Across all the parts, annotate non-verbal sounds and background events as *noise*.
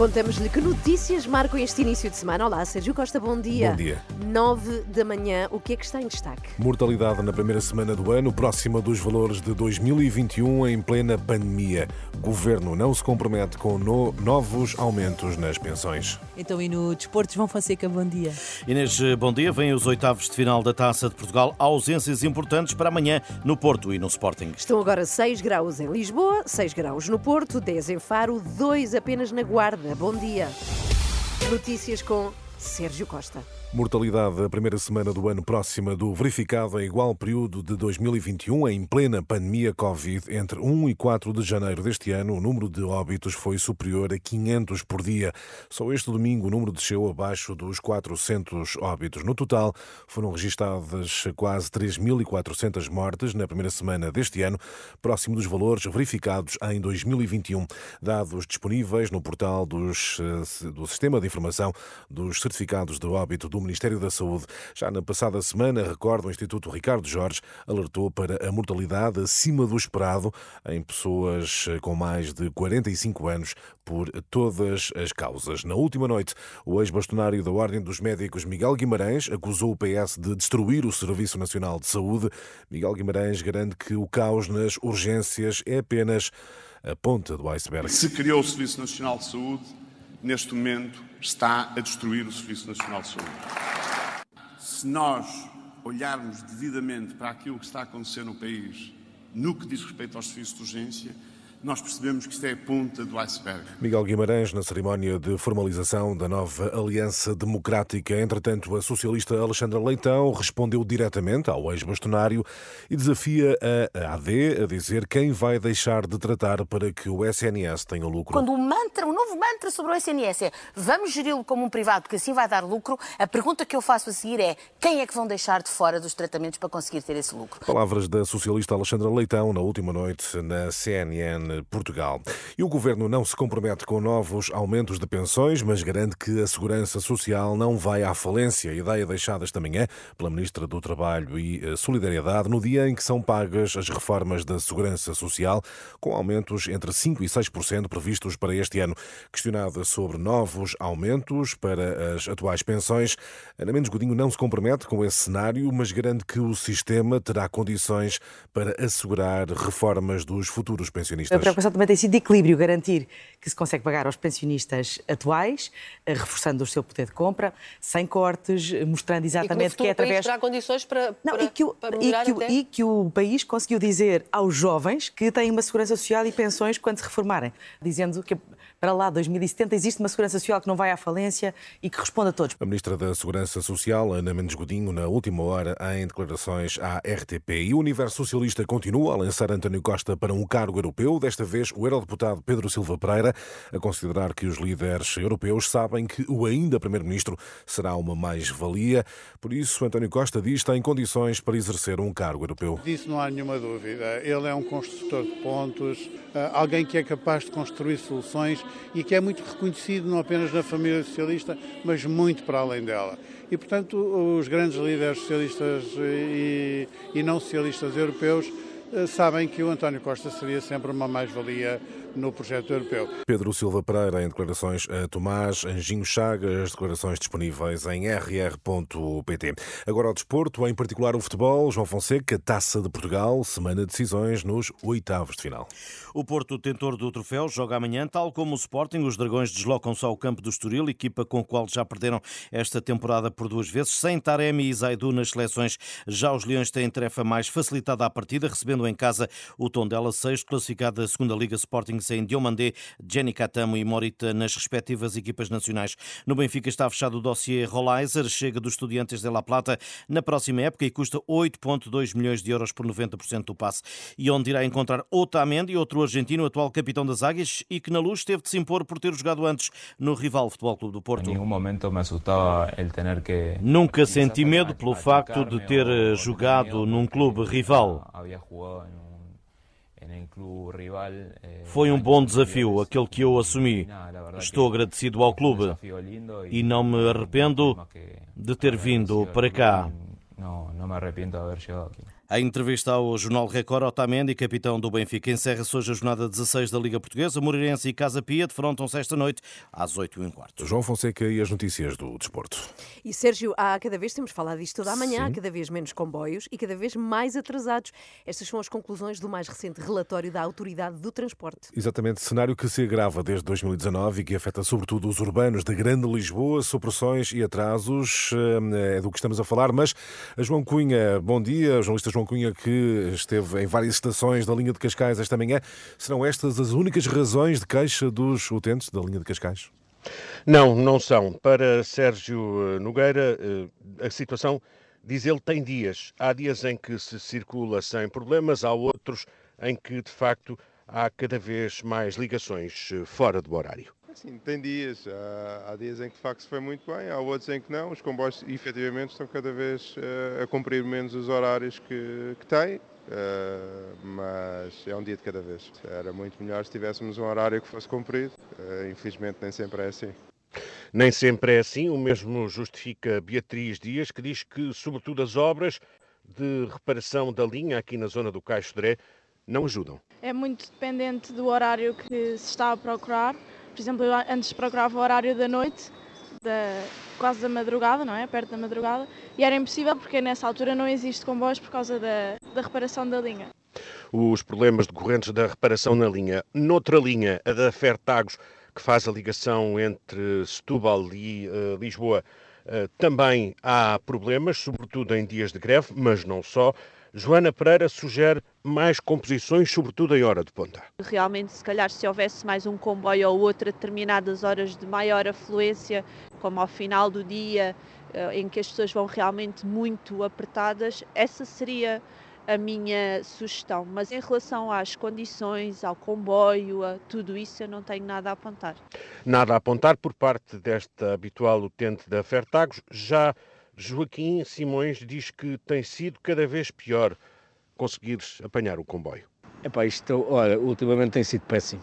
Contamos-lhe que notícias marcam este início de semana. Olá, Sérgio Costa, bom dia. Bom dia. 9 da manhã, o que é que está em destaque? Mortalidade na primeira semana do ano, próxima dos valores de 2021 em plena pandemia. Governo não se compromete com no- novos aumentos nas pensões. Então, e no Desportos, João Fonseca, bom dia. Inês, bom dia. Vêm os oitavos de final da Taça de Portugal. Ausências importantes para amanhã no Porto e no Sporting. Estão agora 6 graus em Lisboa, 6 graus no Porto, 10 em Faro, 2 apenas na Guarda. Bom dia. Notícias com Sérgio Costa. Mortalidade da primeira semana do ano próxima do verificado em igual período de 2021, em plena pandemia Covid. Entre 1 e 4 de janeiro deste ano, o número de óbitos foi superior a 500 por dia. Só este domingo o número desceu abaixo dos 400 óbitos. No total, foram registadas quase 3.400 mortes na primeira semana deste ano, próximo dos valores verificados em 2021. Dados disponíveis no portal dos, eh, do Sistema de Informação dos Certificados de Óbito do Ministério da Saúde. Já na passada semana, recordo, o Instituto Ricardo Jorge alertou para a mortalidade acima do esperado em pessoas com mais de 45 anos por todas as causas. Na última noite, o ex-bastonário da Ordem dos Médicos, Miguel Guimarães, acusou o PS de destruir o Serviço Nacional de Saúde. Miguel Guimarães garante que o caos nas urgências é apenas a ponta do iceberg. Se criou o Serviço Nacional de Saúde, neste momento está a destruir o Serviço Nacional de Saúde. Se nós olharmos devidamente para aquilo que está a acontecer no país, no que diz respeito aos serviços de urgência, nós percebemos que isto é a ponta do iceberg. Miguel Guimarães, na cerimónia de formalização da nova Aliança Democrática. Entretanto, a socialista Alexandra Leitão respondeu diretamente ao ex-bastonário e desafia a AD a dizer quem vai deixar de tratar para que o SNS tenha lucro. Quando o mantra, o novo mantra sobre o SNS é vamos geri-lo como um privado, porque assim vai dar lucro, a pergunta que eu faço a seguir é quem é que vão deixar de fora dos tratamentos para conseguir ter esse lucro? Palavras da socialista Alexandra Leitão na última noite na CNN Portugal. E o governo não se compromete com novos aumentos de pensões, mas garante que a segurança social não vai à falência. Ideia deixada esta manhã pela ministra do Trabalho e eh, Solidariedade no dia em que são pagas as reformas da segurança social, com aumentos entre 5 e 6% previstos para este ano. Questionada sobre novos aumentos para as atuais pensões, Ana Mendes Godinho não se compromete com esse cenário, mas garante que o sistema terá condições para assegurar reformas dos futuros pensionistas. Preocupação também tem sido de equilíbrio, garantir que se consegue pagar aos pensionistas atuais, eh, reforçando o seu poder de compra, sem cortes, mostrando exatamente que é através. terá condições para, Não, para, e, que o, para e, que o, e que o país conseguiu dizer aos jovens que têm uma segurança social e pensões quando se reformarem, dizendo que para lá, 2070, existe uma segurança social que não vai à falência e que responde a todos. A Ministra da Segurança Social, Ana Mendes Godinho, na última hora, em declarações à RTP. E o Universo Socialista continua a lançar António Costa para um cargo europeu, desta vez o eurodeputado Pedro Silva Pereira, a considerar que os líderes europeus sabem que o ainda Primeiro-Ministro será uma mais-valia. Por isso, António Costa diz que tem condições para exercer um cargo europeu. Disso não há nenhuma dúvida. Ele é um construtor de pontos, ah, alguém que é capaz de construir soluções e que é muito reconhecido não apenas na família socialista, mas muito para além dela. E, portanto, os grandes líderes socialistas e, não socialistas europeus sabem que o António Costa seria sempre uma mais-valia no projeto europeu. Pedro Silva Pereira em declarações a Tomás Anjinho Chagas, declarações disponíveis em rr.pt. Agora ao desporto, em particular o futebol, João Fonseca, Taça de Portugal, semana de decisões nos oitavos de final. O Porto, tentor do troféu, joga amanhã, tal como o Sporting. Os Dragões deslocam-se ao campo do Estoril, equipa com a qual já perderam esta temporada por duas vezes, sem Taremi e Zaidu nas seleções. Já os Leões têm tarefa mais facilitada à partida, recebendo em casa o Tondela, sexto classificado da segunda Liga Sporting, sem Diomandé, Jenny Catamo e Morita nas respectivas equipas nacionais. No Benfica está fechado o dossiê Rolaiser, chega dos Estudiantes de La Plata na próxima época e custa 8,2 milhões de euros por 90% do passe. E onde irá encontrar Otamendi, outro argentino, atual capitão das Águias, e que na luz teve de se impor por ter jogado antes no rival Futebol Clube do Porto. Nunca senti medo pelo facto de ter eh, jogado num clube rival. Eh, Foi um bom desafio aquele que eu assumi. Estou agradecido ao clube e não me arrependo de ter vindo para cá. No, no me arrepiento de haber llegado aquí. A entrevista ao Jornal Record, Otamendi, capitão do Benfica, encerra-se hoje a jornada 16 da Liga Portuguesa. Moreirense e Casa Pia defrontam-se esta noite às 8 h quarto. João Fonseca e as notícias do desporto. E Sérgio, há cada vez, temos falado disto toda a manhã, há cada vez menos comboios e cada vez mais atrasados. Estas são as conclusões do mais recente relatório da Autoridade do Transporte. Exatamente, cenário que se agrava desde 2019 e que afeta sobretudo os urbanos da Grande Lisboa, supressões e atrasos, eh, é do que estamos a falar, mas a João Cunha, bom dia, jornalista João Cunha que esteve em várias estações da linha de Cascais esta manhã, serão estas as únicas razões de queixa dos utentes da linha de Cascais? Não, não são. Para Sérgio eh, Nogueira, eh, a situação, diz ele, tem dias. Há dias em que se circula sem problemas, há outros em que, de facto, há cada vez mais ligações eh, fora do horário. Sim, tem dias. Há, há dias em que de facto se foi muito bem, há outros em que não. Os comboios efetivamente estão cada vez eh, a cumprir menos os horários que, que têm. eh, mas é um dia de cada vez. Era muito melhor se tivéssemos um horário que fosse cumprido. Eh, infelizmente nem sempre é assim. Nem sempre é assim, o mesmo justifica Beatriz Dias, que diz que, sobretudo, as obras de reparação da linha aqui na zona do Caixo Dré não ajudam. É muito dependente do horário que se está a procurar. Por exemplo, eu antes procurava o horário da noite, da, quase da madrugada, não é? Perto da madrugada, e era impossível porque nessa altura não existe comboios por causa da, da reparação da linha. os problemas decorrentes da reparação na linha. Noutra linha, a da Fertagos, que faz a ligação entre Setúbal e eh, Lisboa, eh, também há problemas, sobretudo em dias de greve, mas não só. Joana Pereira sugere mais composições, sobretudo em hora de ponta. Realmente, se calhar, se houvesse mais um comboio ou outro a determinadas horas de maior afluência, como ao final do dia, eh, em que as pessoas vão realmente muito apertadas, essa seria a minha sugestão. Mas em relação às condições, ao comboio, a tudo isso, eu não tenho nada a apontar. Nada a apontar por parte desta habitual utente da Fertagos. Já Joaquim Simões diz que tem sido cada vez pior conseguires apanhar o comboio. Epá, isto, olha, ultimamente tem sido péssimo.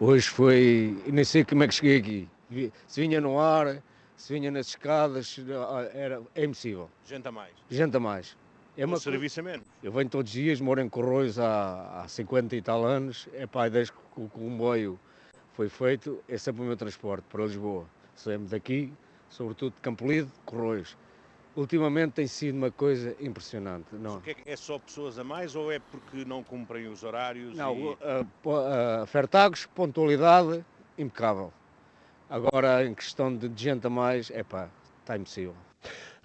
Hoje foi, nem sei como é que cheguei aqui. Se vinha no ar, se vinha nas escadas, era, é impossível. Gente a mais. Gente a mais. É O uma serviço a menos. Eu venho todos os dias, moro em Corroios há, há 50 e tal anos. Epá, desde que o comboio foi feito, é sempre o meu transporte para Lisboa. Saímos daqui, sobretudo de Campolide, Corroios. Ultimamente tem sido uma coisa impressionante. Não, é, é só pessoas a mais ou é porque não cumprem os horários? Não, e... a Fertagos, pontualidade impecável. Agora, em questão de gente a mais, é pá, está impossível.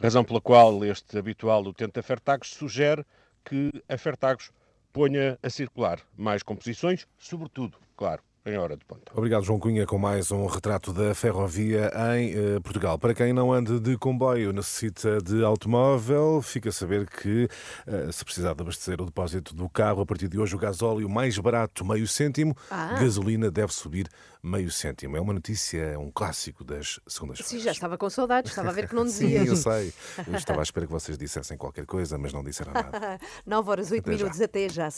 Razão pela qual este habitual utente da Fertagos sugere que a Fertagos ponha a circular mais composições, sobretudo, claro, em hora de ponta. Obrigado, João Cunha, com mais um retrato da ferrovia em eh, Portugal. Para quem não anda de comboio, necessita de automóvel, fica a saber que, eh, se precisar de abastecer o depósito do carro, a partir de hoje o gasóleo mais barato, meio cêntimo, Ah. gasolina deve subir meio cêntimo. É uma notícia, é um clássico das segundas-feiras. Sim, já estava com saudades, estava a ver que não *laughs* Sim, dizia. eu sei. Eu estava à espera que vocês dissessem qualquer coisa, mas não disseram nada. *laughs* 9 horas 8 Até já. minutos, até já.